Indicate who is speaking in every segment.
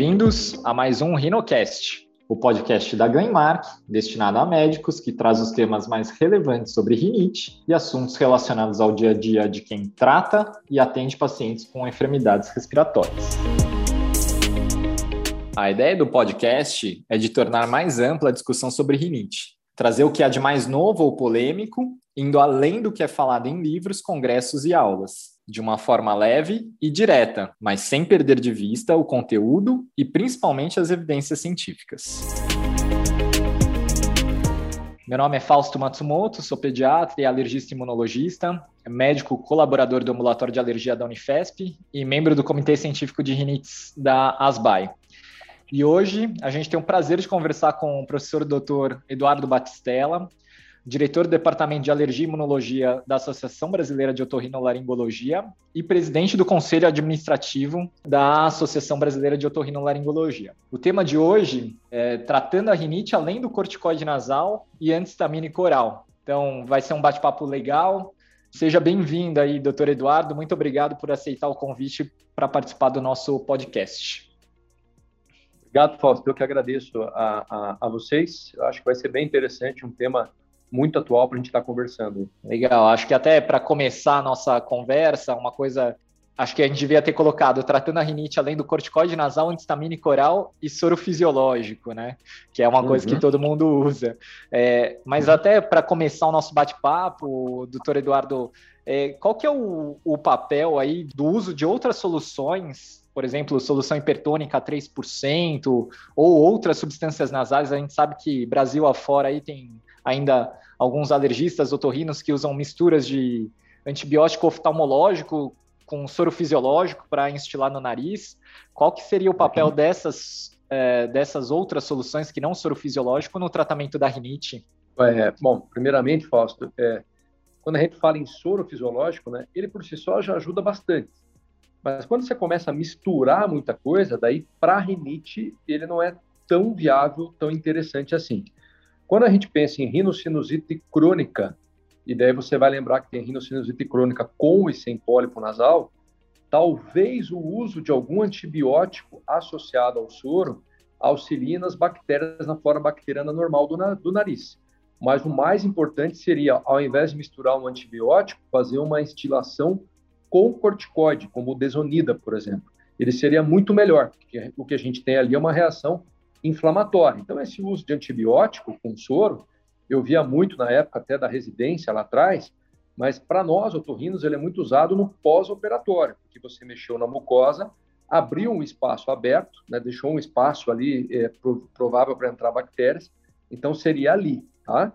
Speaker 1: bem-vindos a mais um RhinoCast, o podcast da Ganmark, destinado a médicos que traz os temas mais relevantes sobre rinite e assuntos relacionados ao dia a dia de quem trata e atende pacientes com enfermidades respiratórias. A ideia do podcast é de tornar mais ampla a discussão sobre rinite, trazer o que há de mais novo ou polêmico, indo além do que é falado em livros, congressos e aulas, de uma forma leve e direta, mas sem perder de vista o conteúdo e principalmente as evidências científicas. Meu nome é Fausto Matsumoto, sou pediatra e alergista imunologista, médico colaborador do ambulatório de alergia da Unifesp e membro do Comitê Científico de Rinites da ASBAI. E hoje a gente tem o prazer de conversar com o professor Dr. Eduardo Batistella, diretor do Departamento de Alergia e Imunologia da Associação Brasileira de Otorrinolaringologia e presidente do Conselho Administrativo da Associação Brasileira de Otorrinolaringologia. O tema de hoje é tratando a rinite além do corticoide nasal e antistamínico oral. Então, vai ser um bate-papo legal. Seja bem-vindo aí, doutor Eduardo. Muito obrigado por aceitar o convite para participar do nosso podcast.
Speaker 2: Obrigado, Fausto. Eu que agradeço a, a, a, vocês. Eu acho que vai ser bem interessante, um tema muito atual para a gente estar tá conversando.
Speaker 1: Legal. Acho que até para começar a nossa conversa, uma coisa. Acho que a gente devia ter colocado tratando a rinite além do corticoide nasal, antistamínico oral e soro fisiológico, né? Que é uma uhum. coisa que uhum. todo mundo usa. É, mas uhum. até para começar o nosso bate-papo, doutor Eduardo, é, qual que é o, o papel aí do uso de outras soluções por exemplo, solução hipertônica 3%, ou outras substâncias nasais. A gente sabe que Brasil afora aí tem ainda alguns alergistas otorrinos que usam misturas de antibiótico oftalmológico com soro fisiológico para instilar no nariz. Qual que seria o papel uhum. dessas, é, dessas outras soluções que não soro fisiológico no tratamento da rinite?
Speaker 2: É, bom, primeiramente, Fausto, é, quando a gente fala em soro fisiológico, né, ele por si só já ajuda bastante. Mas quando você começa a misturar muita coisa, daí para rinite ele não é tão viável, tão interessante assim. Quando a gente pensa em rinocinusite crônica, e daí você vai lembrar que tem rinocinusite crônica com e sem pólipo nasal, talvez o uso de algum antibiótico associado ao soro auxilie nas bactérias na flora bacteriana normal do, na, do nariz. Mas o mais importante seria, ao invés de misturar um antibiótico, fazer uma instilação com corticoide, como o desonida, por exemplo. Ele seria muito melhor, porque o que a gente tem ali é uma reação inflamatória. Então, esse uso de antibiótico com soro, eu via muito na época até da residência lá atrás, mas para nós, otorrinos, ele é muito usado no pós-operatório, porque você mexeu na mucosa, abriu um espaço aberto, né, deixou um espaço ali é, provável para entrar bactérias, então seria ali, tá?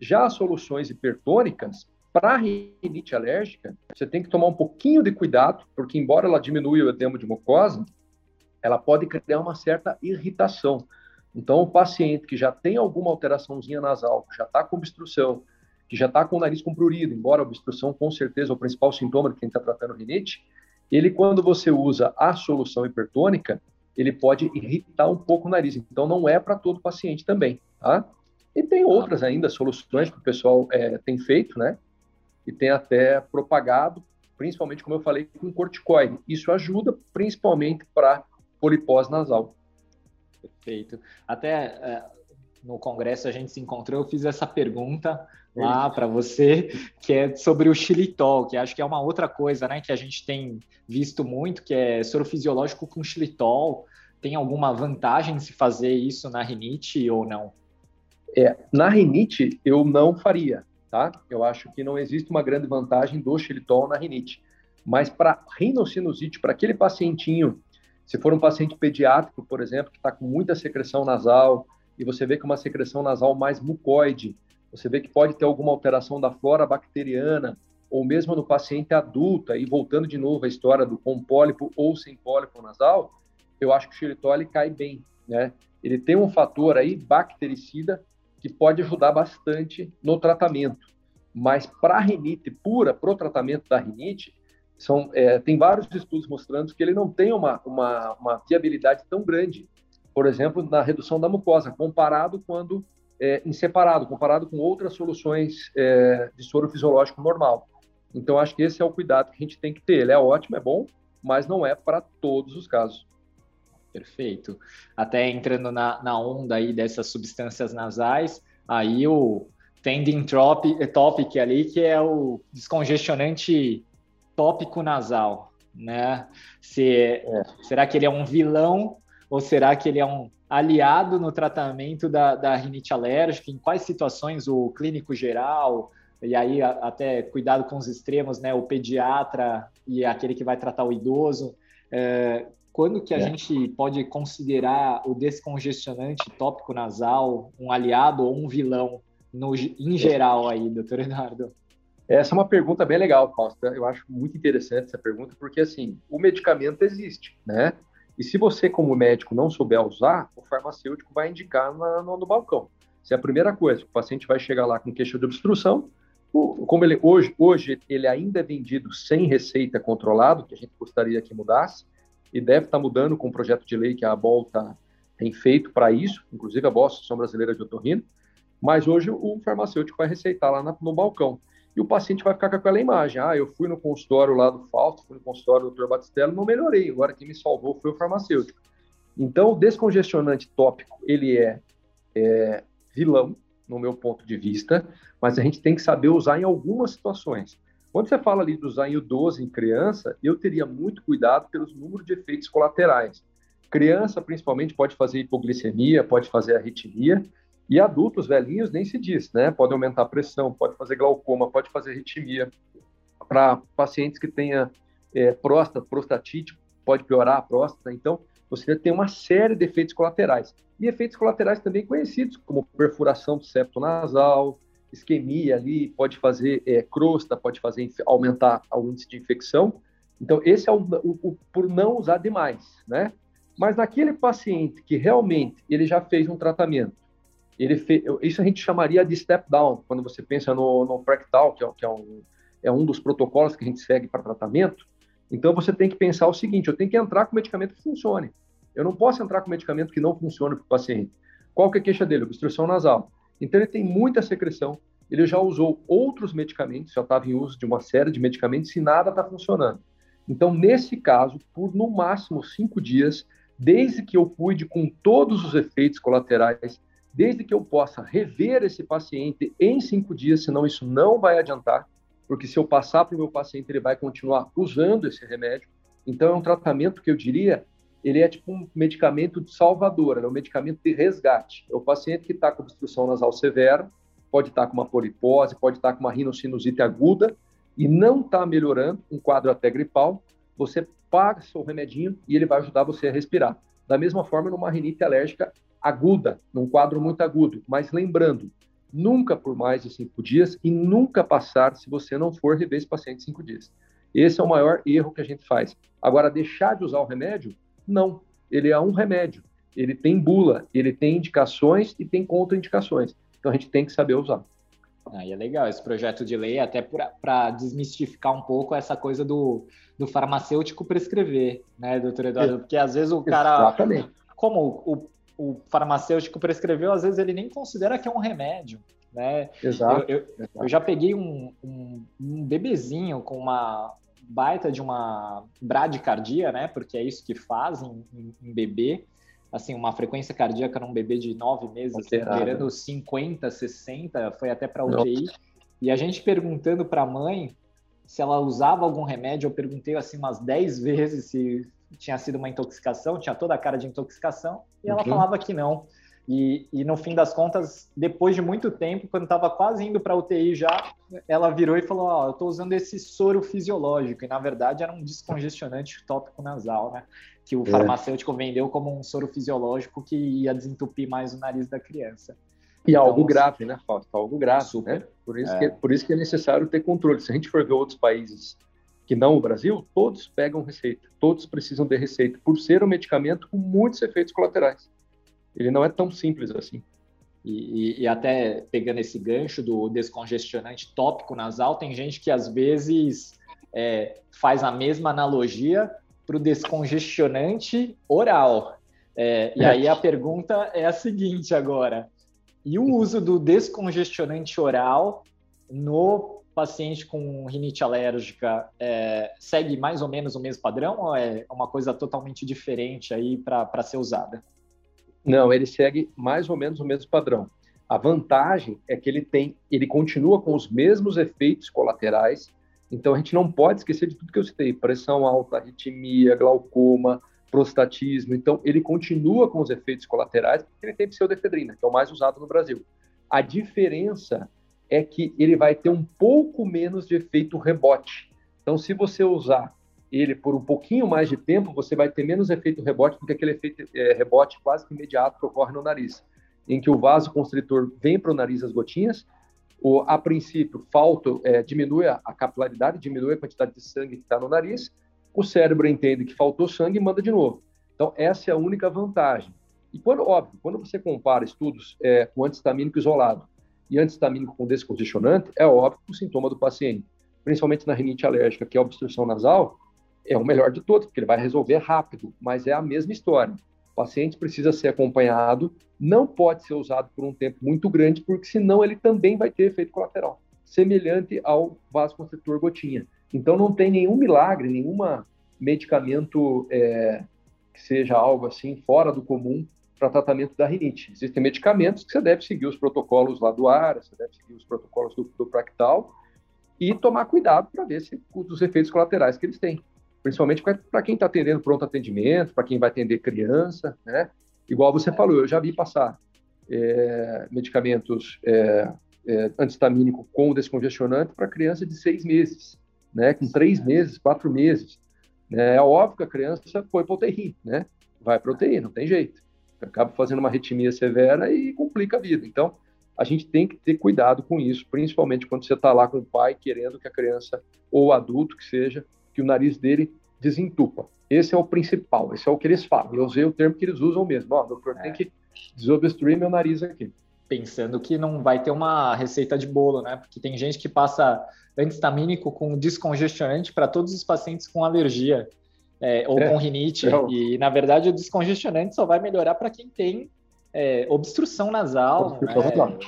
Speaker 2: Já as soluções hipertônicas, para rinite alérgica, você tem que tomar um pouquinho de cuidado, porque embora ela diminua o edema de mucosa, ela pode criar uma certa irritação. Então, o paciente que já tem alguma alteraçãozinha nasal, que já está com obstrução, que já está com o nariz comprurido, embora a obstrução com certeza é o principal sintoma de quem está tratando rinite, ele, quando você usa a solução hipertônica, ele pode irritar um pouco o nariz. Então, não é para todo paciente também, tá? E tem outras ainda soluções que o pessoal é, tem feito, né? e tem até propagado, principalmente, como eu falei, com corticoide. Isso ajuda principalmente para polipose nasal.
Speaker 1: Perfeito. Até é, no congresso a gente se encontrou, eu fiz essa pergunta lá para você, que é sobre o xilitol, que acho que é uma outra coisa, né, que a gente tem visto muito, que é soro fisiológico com xilitol. Tem alguma vantagem se fazer isso na rinite ou não?
Speaker 2: É, na rinite eu não faria, tá? Eu acho que não existe uma grande vantagem do xilitol na rinite. Mas para rinocinusite, para aquele pacientinho, se for um paciente pediátrico, por exemplo, que está com muita secreção nasal, e você vê que uma secreção nasal mais mucoide, você vê que pode ter alguma alteração da flora bacteriana, ou mesmo no paciente adulto, e voltando de novo à história do com pólipo ou sem pólipo nasal, eu acho que o xilitol cai bem, né? Ele tem um fator aí bactericida que pode ajudar bastante no tratamento. Mas para rinite pura, para o tratamento da rinite, são, é, tem vários estudos mostrando que ele não tem uma, uma, uma viabilidade tão grande, por exemplo, na redução da mucosa, comparado quando é, em separado, comparado com outras soluções é, de soro fisiológico normal. Então, acho que esse é o cuidado que a gente tem que ter. Ele é ótimo, é bom, mas não é para todos os casos.
Speaker 1: Perfeito. Até entrando na, na onda aí dessas substâncias nasais, aí o tending topic ali, que é o descongestionante tópico nasal, né? Se, é. Será que ele é um vilão ou será que ele é um aliado no tratamento da, da rinite alérgica? Em quais situações o clínico geral, e aí até cuidado com os extremos, né? O pediatra e aquele que vai tratar o idoso. É, quando que a é. gente pode considerar o descongestionante tópico nasal um aliado ou um vilão no, em geral aí, doutor Eduardo?
Speaker 2: Essa é uma pergunta bem legal, Costa. Eu acho muito interessante essa pergunta, porque assim, o medicamento existe, né? E se você, como médico, não souber usar, o farmacêutico vai indicar na, no, no, balcão. Se é a primeira coisa, o paciente vai chegar lá com queixa de obstrução, como ele hoje, hoje ele ainda é vendido sem receita controlado, que a gente gostaria que mudasse, e deve estar mudando com o projeto de lei que a ABOL tá, tem feito para isso, inclusive a BOL, Associação Brasileira de Otorrino, mas hoje o farmacêutico vai receitar lá na, no balcão e o paciente vai ficar com aquela imagem. Ah, eu fui no consultório lá do Fausto, fui no consultório do Dr. Batistello, não melhorei. Agora quem me salvou foi o farmacêutico. Então, o descongestionante tópico, ele é, é vilão, no meu ponto de vista, mas a gente tem que saber usar em algumas situações. Quando você fala ali de usar em idoso, em criança, eu teria muito cuidado pelos números de efeitos colaterais. Criança, principalmente, pode fazer hipoglicemia, pode fazer arritmia, e adultos velhinhos nem se diz, né? Pode aumentar a pressão, pode fazer glaucoma, pode fazer arritmia. Para pacientes que tenha é, próstata, prostatite, pode piorar a próstata. Então, você tem uma série de efeitos colaterais. E efeitos colaterais também conhecidos, como perfuração do septo nasal, isquemia ali, pode fazer é, crosta, pode fazer aumentar o índice de infecção. Então, esse é o, o, o, por não usar demais, né? Mas naquele paciente que realmente ele já fez um tratamento, ele fez, isso a gente chamaria de step down, quando você pensa no, no Practal, que, é, que é, um, é um dos protocolos que a gente segue para tratamento. Então você tem que pensar o seguinte: eu tenho que entrar com medicamento que funcione. Eu não posso entrar com medicamento que não funcione para o paciente. Qual que é a queixa dele? Obstrução nasal. Então ele tem muita secreção, ele já usou outros medicamentos, já estava em uso de uma série de medicamentos e nada está funcionando. Então, nesse caso, por no máximo cinco dias, desde que eu cuide com todos os efeitos colaterais desde que eu possa rever esse paciente em cinco dias, senão isso não vai adiantar, porque se eu passar para o meu paciente, ele vai continuar usando esse remédio. Então, é um tratamento que eu diria, ele é tipo um medicamento de salvador, é um medicamento de resgate. É o paciente que está com obstrução nasal severa, pode estar tá com uma polipose, pode estar tá com uma rinocinusite aguda e não está melhorando, um quadro até gripal, você passa o remedinho e ele vai ajudar você a respirar. Da mesma forma, numa rinite alérgica aguda, num quadro muito agudo. Mas lembrando, nunca por mais de cinco dias e nunca passar se você não for rever esse paciente cinco dias. Esse é o maior erro que a gente faz. Agora, deixar de usar o remédio? Não. Ele é um remédio. Ele tem bula, ele tem indicações e tem contraindicações. Então a gente tem que saber usar.
Speaker 1: Aí é legal esse projeto de lei, até para desmistificar um pouco essa coisa do, do farmacêutico prescrever, né, doutor Eduardo? Porque às vezes o cara. Exatamente. Como o, o farmacêutico prescreveu, às vezes ele nem considera que é um remédio. Né?
Speaker 2: Exato.
Speaker 1: Eu, eu, eu já peguei um, um, um, bebezinho com uma baita de uma bradicardia, né? Porque é isso que fazem em, em bebê. Assim, uma frequência cardíaca num bebê de nove meses, gerando 50, 60, foi até para UTI. Nossa. E a gente perguntando para a mãe se ela usava algum remédio, eu perguntei assim umas 10 vezes se tinha sido uma intoxicação, tinha toda a cara de intoxicação, e ela uhum. falava que não. E, e, no fim das contas, depois de muito tempo, quando estava quase indo para a UTI já, ela virou e falou: Ó, oh, eu estou usando esse soro fisiológico. E na verdade era um descongestionante tópico nasal, né? Que o é. farmacêutico vendeu como um soro fisiológico que ia desentupir mais o nariz da criança.
Speaker 2: E então, algo grave, né, Fausto? Algo grave, super. né? Por isso, é. que, por isso que é necessário ter controle. Se a gente for ver outros países que não o Brasil, todos pegam receita, todos precisam de receita, por ser um medicamento com muitos efeitos colaterais. Ele não é tão simples assim.
Speaker 1: E, e, e, até pegando esse gancho do descongestionante tópico nasal, tem gente que às vezes é, faz a mesma analogia para o descongestionante oral. É, e aí a pergunta é a seguinte agora: e o uso do descongestionante oral no paciente com rinite alérgica é, segue mais ou menos o mesmo padrão ou é uma coisa totalmente diferente aí para ser usada?
Speaker 2: Não, ele segue mais ou menos o mesmo padrão. A vantagem é que ele tem, ele continua com os mesmos efeitos colaterais. Então a gente não pode esquecer de tudo que eu citei: pressão alta, arritmia, glaucoma, prostatismo. Então ele continua com os efeitos colaterais porque ele tem pseudoefedrina, que é o mais usado no Brasil. A diferença é que ele vai ter um pouco menos de efeito rebote. Então, se você usar ele por um pouquinho mais de tempo, você vai ter menos efeito rebote do que aquele efeito é, rebote quase que imediato que ocorre no nariz, em que o vaso constritor vem para o nariz as gotinhas, o, a princípio, falta, é, diminui a, a, capilaridade, diminui a quantidade de sangue que está no nariz, o cérebro entende que faltou sangue e manda de novo. Então, essa é a única vantagem. E quando, óbvio, quando você compara estudos é, com antistamínico isolado e antistamínico com descongestionante, é óbvio que o sintoma do paciente, principalmente na rinite alérgica, que é obstrução nasal, é o melhor de todos, porque ele vai resolver rápido, mas é a mesma história. O paciente precisa ser acompanhado, não pode ser usado por um tempo muito grande, porque senão ele também vai ter efeito colateral, semelhante ao vasoconstritor gotinha. Então não tem nenhum milagre, nenhum medicamento é, que seja algo assim fora do comum para tratamento da rinite. Existem medicamentos que você deve seguir os protocolos lá do ar, você deve seguir os protocolos do, do Practal e tomar cuidado para ver se os efeitos colaterais que eles têm. Principalmente para quem está atendendo pronto atendimento, para quem vai atender criança, né? Igual você falou, eu já vi passar é, medicamentos é, é, antistamínico com descongestionante para criança de seis meses, né? Com três meses, quatro meses. Né? É óbvio que a criança foi para UTI, né? Vai para UTI, não tem jeito acaba fazendo uma arritmia severa e complica a vida. Então, a gente tem que ter cuidado com isso, principalmente quando você está lá com o pai querendo que a criança ou o adulto que seja, que o nariz dele desentupa. Esse é o principal, esse é o que eles falam. Eu usei o termo que eles usam mesmo. Ó, doutor, é. tem que desobstruir meu nariz aqui.
Speaker 1: Pensando que não vai ter uma receita de bolo, né? Porque tem gente que passa antistamínico com descongestionante para todos os pacientes com alergia é, ou é, com rinite. E, na verdade, o descongestionante só vai melhorar para quem tem é, obstrução nasal. Obstrução né?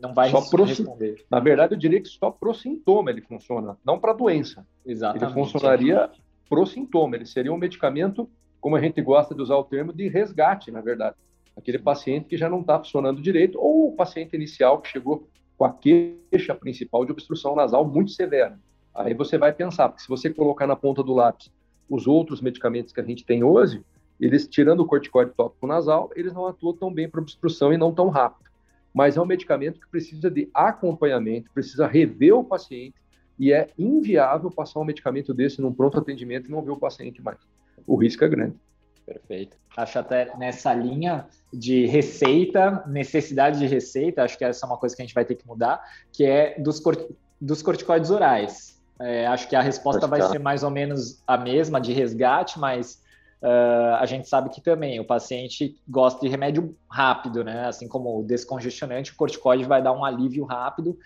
Speaker 1: Não vai
Speaker 2: só pro, responder. Na verdade, eu diria que só para o sintoma ele funciona, não para a doença. Exatamente. Ele funcionaria para o sintoma. Ele seria um medicamento, como a gente gosta de usar o termo, de resgate, na verdade. Aquele paciente que já não está funcionando direito, ou o paciente inicial que chegou com a queixa principal de obstrução nasal muito severa. Aí você vai pensar, porque se você colocar na ponta do lápis os outros medicamentos que a gente tem hoje, eles, tirando o corticoide tópico nasal, eles não atuam tão bem para obstrução e não tão rápido. Mas é um medicamento que precisa de acompanhamento, precisa rever o paciente, e é inviável passar um medicamento desse num pronto atendimento e não ver o paciente mais. O risco é grande.
Speaker 1: Perfeito. Acho até nessa linha de receita, necessidade de receita, acho que essa é uma coisa que a gente vai ter que mudar, que é dos, cort dos corticoides orais. É, acho que a resposta vai ser mais ou menos a mesma de resgate, mas uh, a gente sabe que também o paciente gosta de remédio rápido, né? Assim como o descongestionante, o corticoide vai dar um alívio rápido.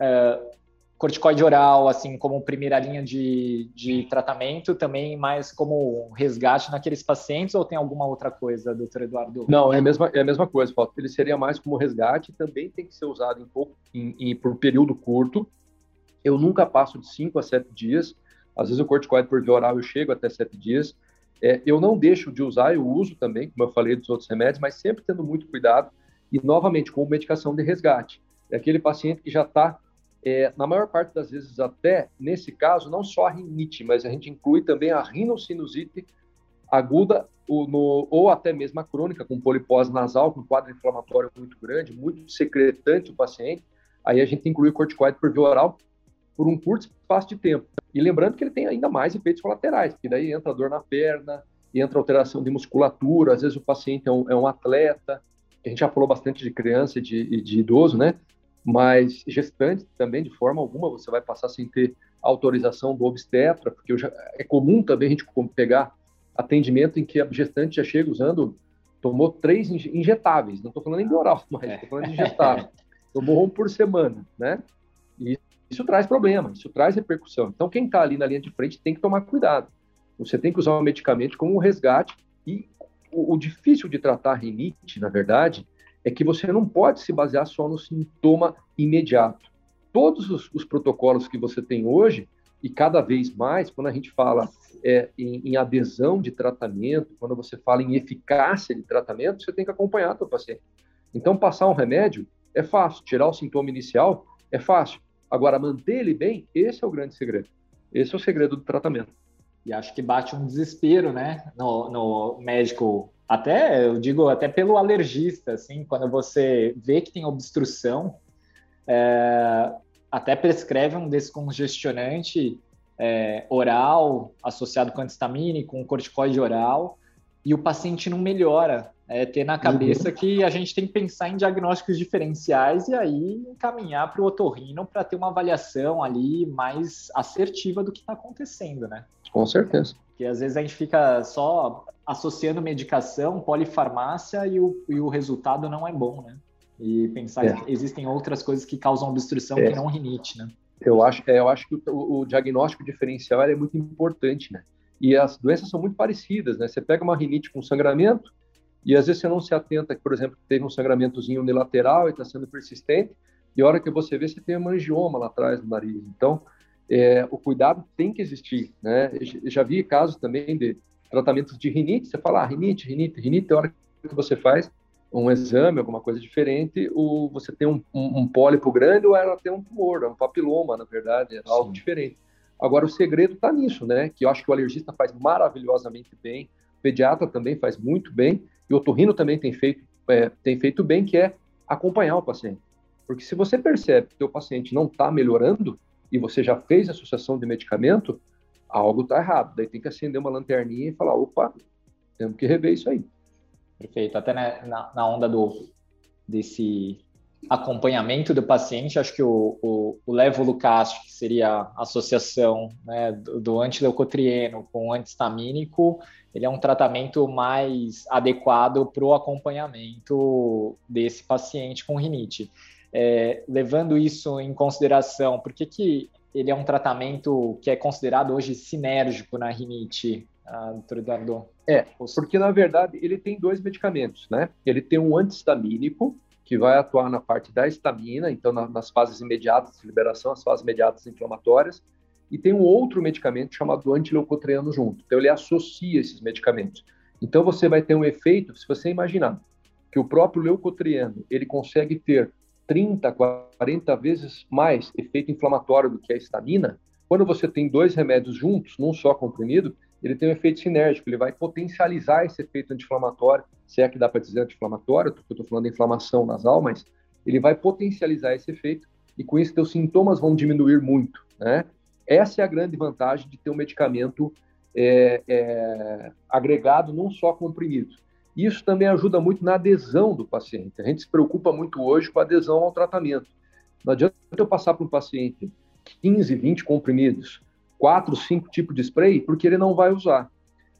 Speaker 1: Uh, corticoide oral, assim como primeira linha de, de tratamento, também mais como resgate naqueles pacientes, ou tem alguma outra coisa, doutor Eduardo?
Speaker 2: Não, é a mesma, é a mesma coisa, Paulo. Ele seria mais como resgate, também tem que ser usado em pouco, em, em, por período curto, eu nunca passo de 5 a 7 dias. Às vezes o corticoide por via oral eu chego até 7 dias. É, eu não deixo de usar, eu uso também, como eu falei dos outros remédios, mas sempre tendo muito cuidado e, novamente, com medicação de resgate. É aquele paciente que já está, é, na maior parte das vezes, até nesse caso, não só a rinite, mas a gente inclui também a rinocinusite aguda ou, no, ou até mesmo a crônica, com polipose nasal, com quadro inflamatório muito grande, muito secretante o paciente. Aí a gente inclui o corticoide por via oral, por um curto espaço de tempo. E lembrando que ele tem ainda mais efeitos colaterais, porque daí entra dor na perna, entra alteração de musculatura, às vezes o paciente é um, é um atleta, a gente já falou bastante de criança e de, de, idoso, né? Mas gestante também, de forma alguma, você vai passar sem ter autorização do obstetra, porque já, é comum também a gente pegar atendimento em que a gestante já chega usando, tomou três injetáveis, não estou falando nem de oral, mas estou falando de injetável. tomou um por semana, né? E isso traz problema, isso traz repercussão. Então, quem está ali na linha de frente tem que tomar cuidado. Você tem que usar o medicamento como um resgate. E o, o difícil de tratar rinite, na verdade, é que você não pode se basear só no sintoma imediato. todos os, os, protocolos que você tem hoje, e cada vez mais, quando a gente fala é, em, em, adesão de tratamento, quando você fala em eficácia de tratamento, você tem que acompanhar o paciente. Então, passar um remédio é fácil, tirar o sintoma inicial é fácil. Agora, manter ele bem, esse é o grande segredo. Esse é o segredo do tratamento.
Speaker 1: E acho que bate um desespero, né, no, no médico, até, eu digo, até pelo alergista, assim, quando você vê que tem obstrução, é, até prescreve um descongestionante é, oral associado com antistamínico, um corticoide oral, e o paciente não melhora. É ter na cabeça uhum. que a gente tem que pensar em diagnósticos diferenciais e aí encaminhar para o otorrino para ter uma avaliação ali mais assertiva do que está acontecendo, né?
Speaker 2: Com certeza.
Speaker 1: Porque às vezes a gente fica só associando medicação, polifarmácia e o, e o resultado não é bom, né? E pensar é. que existem outras coisas que causam obstrução é. que não rinite, né?
Speaker 2: Eu acho, é, eu acho que o, o diagnóstico diferencial é muito importante, né? E as doenças são muito parecidas, né? Você pega uma rinite com sangramento, e às vezes você não se atenta, por exemplo, teve um sangramentozinho unilateral e está sendo persistente, e a hora que você vê, você tem uma angioma lá atrás do nariz. Então, é, o cuidado tem que existir, né? Eu já vi casos também de tratamentos de rinite, você fala, ah, rinite, rinite, rinite, a hora que você faz um exame, alguma coisa diferente, ou você tem um, um, um pólipo grande ou ela tem um tumor, é um papiloma, na verdade, é algo Sim. diferente. Agora, o segredo está nisso, né? Que eu acho que o alergista faz maravilhosamente bem, o pediatra também faz muito bem, e o otorrino também tem feito, é, tem feito bem, que é acompanhar o paciente. Porque se você percebe que o paciente não está melhorando e você já fez associação de medicamento, algo está errado. Daí tem que acender uma lanterninha e falar, opa, temos que rever isso aí.
Speaker 1: Perfeito. Até na, na onda do, desse acompanhamento do paciente, acho que o, o, o levolucast, que seria a associação né, do, do antileucotrieno com o antistamínico, ele é um tratamento mais adequado para o acompanhamento desse paciente com rinite. É, levando isso em consideração, por que, que ele é um tratamento que é considerado hoje sinérgico na rinite, ah, doutor Eduardo?
Speaker 2: É, porque na verdade ele tem dois medicamentos, né? Ele tem um antistamínico, que vai atuar na parte da estamina, então na, nas fases imediatas de liberação, as fases imediatas inflamatórias, e tem um outro medicamento chamado antileucotrieno junto. Então ele associa esses medicamentos. Então você vai ter um efeito, se você imaginar que o próprio leucotrieno, ele consegue ter 30, 40 vezes mais efeito inflamatório do que a estamina, quando você tem dois remédios juntos, num só comprimido, ele tem um efeito sinérgico, ele vai potencializar esse efeito anti-inflamatório, se é que dá para dizer anti-inflamatório, porque eu estou falando de inflamação nasal, mas ele vai potencializar esse efeito e com isso teus sintomas vão diminuir muito, né? Essa é a grande vantagem de ter um medicamento é, é, agregado num só comprimido. Isso também ajuda muito na adesão do paciente. A gente se preocupa muito hoje com a adesão ao tratamento. Não adianta eu passar para um paciente 15, 20 comprimidos, quatro, cinco tipos de spray, porque ele não vai usar.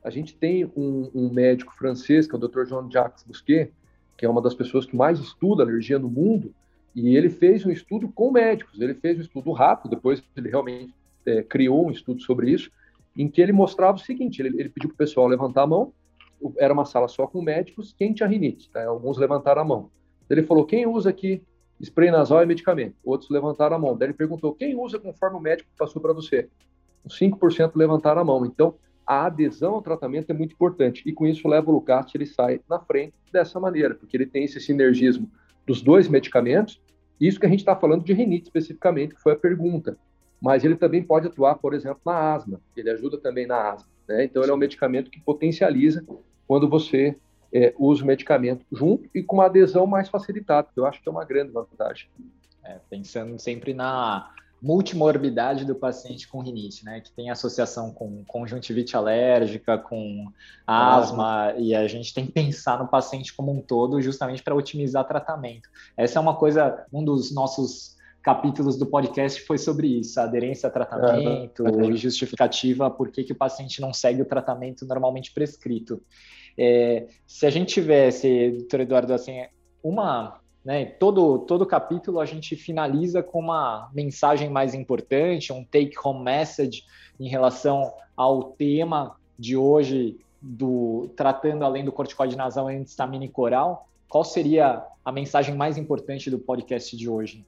Speaker 2: A gente tem um, um médico francês, que é o Dr. Jean-Jacques Bousquet, que é uma das pessoas que mais estuda alergia no mundo, e ele fez um estudo com médicos. Ele fez um estudo rápido, depois ele realmente é, criou um estudo sobre isso, em que ele mostrava o seguinte: ele, ele pediu para o pessoal levantar a mão, era uma sala só com médicos, quem tinha rinite, tá? alguns levantaram a mão. Ele falou: quem usa aqui spray nasal e medicamento? Outros levantaram a mão. Daí ele perguntou: quem usa conforme o médico passou para você? 5% levantaram a mão. Então, a adesão ao tratamento é muito importante. E com isso, o levolucast ele sai na frente dessa maneira, porque ele tem esse sinergismo dos dois medicamentos. Isso que a gente está falando de rinite especificamente, que foi a pergunta. Mas ele também pode atuar, por exemplo, na asma. Ele ajuda também na asma. Né? Então, ele é um medicamento que potencializa quando você é, usa o medicamento junto e com uma adesão mais facilitada, que eu acho que é uma grande vantagem.
Speaker 1: É, pensando sempre na multimorbidade do paciente com rinite, né? Que tem associação com conjuntivite alérgica, com asma, ah. e a gente tem que pensar no paciente como um todo justamente para otimizar tratamento. Essa é uma coisa, um dos nossos capítulos do podcast foi sobre isso, aderência a tratamento uhum. e justificativa por que, que o paciente não segue o tratamento normalmente prescrito. É, se a gente tivesse, doutor Eduardo, assim, uma né? Todo, todo capítulo a gente finaliza com uma mensagem mais importante, um take-home message em relação ao tema de hoje, do tratando além do corticoide nasal antistamínico oral. Qual seria a mensagem mais importante do podcast de hoje?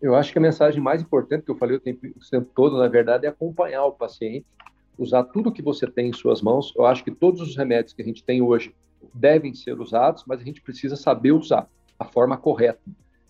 Speaker 2: Eu acho que a mensagem mais importante que eu falei o tempo, o tempo todo, na verdade, é acompanhar o paciente, usar tudo que você tem em suas mãos. Eu acho que todos os remédios que a gente tem hoje devem ser usados, mas a gente precisa saber usar a forma correta.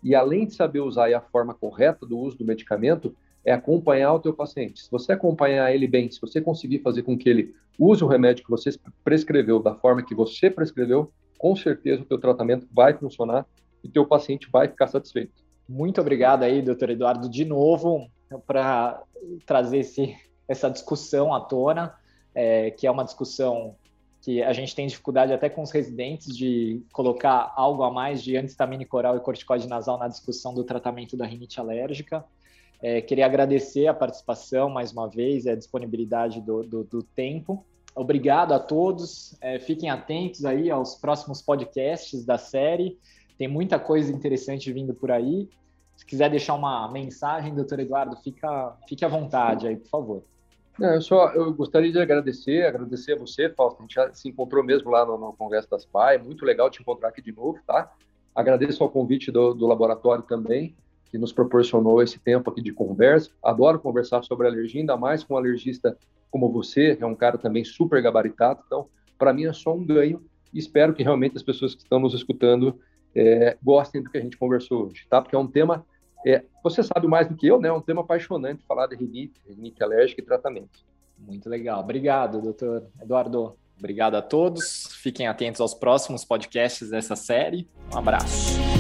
Speaker 2: E além de saber usar a forma correta do uso do medicamento, é acompanhar o teu paciente. Se você acompanhar ele bem, se você conseguir fazer com que ele use o remédio que você prescreveu da forma que você prescreveu, com certeza o teu tratamento vai funcionar e teu paciente vai ficar satisfeito.
Speaker 1: Muito obrigado aí, doutor Eduardo, de novo, para trazer esse, essa discussão à tona, é, que é uma discussão que a gente tem dificuldade até com os residentes de colocar algo a mais de antistamínico oral e corticoide nasal na discussão do tratamento da rinite alérgica. É, queria agradecer a participação mais uma vez a disponibilidade do, do, do tempo. Obrigado a todos. É, fiquem atentos aí aos próximos podcasts da série. Tem muita coisa interessante vindo por aí. Se quiser deixar uma mensagem, doutor Eduardo, fica, fique à vontade aí, por favor.
Speaker 2: Não, eu só eu gostaria de agradecer, agradecer a você, Fausto. A gente já se encontrou mesmo lá no, no Congresso das PAI. Muito legal te encontrar aqui de novo, tá? Agradeço ao convite do, do laboratório também que nos proporcionou esse tempo aqui de conversa. Adoro conversar sobre alergia, ainda mais com um alergista como você, que é um cara também super gabaritado. Então, para mim é só um ganho e espero que realmente as pessoas que estão nos escutando é, gostem do que a gente conversou hoje, tá? Porque é um tema, é, você sabe mais do que eu, né? É um tema apaixonante falar de rinite, rinite alérgica e tratamento.
Speaker 1: Muito legal. Obrigado, doutor Eduardo. Obrigado a todos. Fiquem atentos aos próximos podcasts dessa série. Um abraço.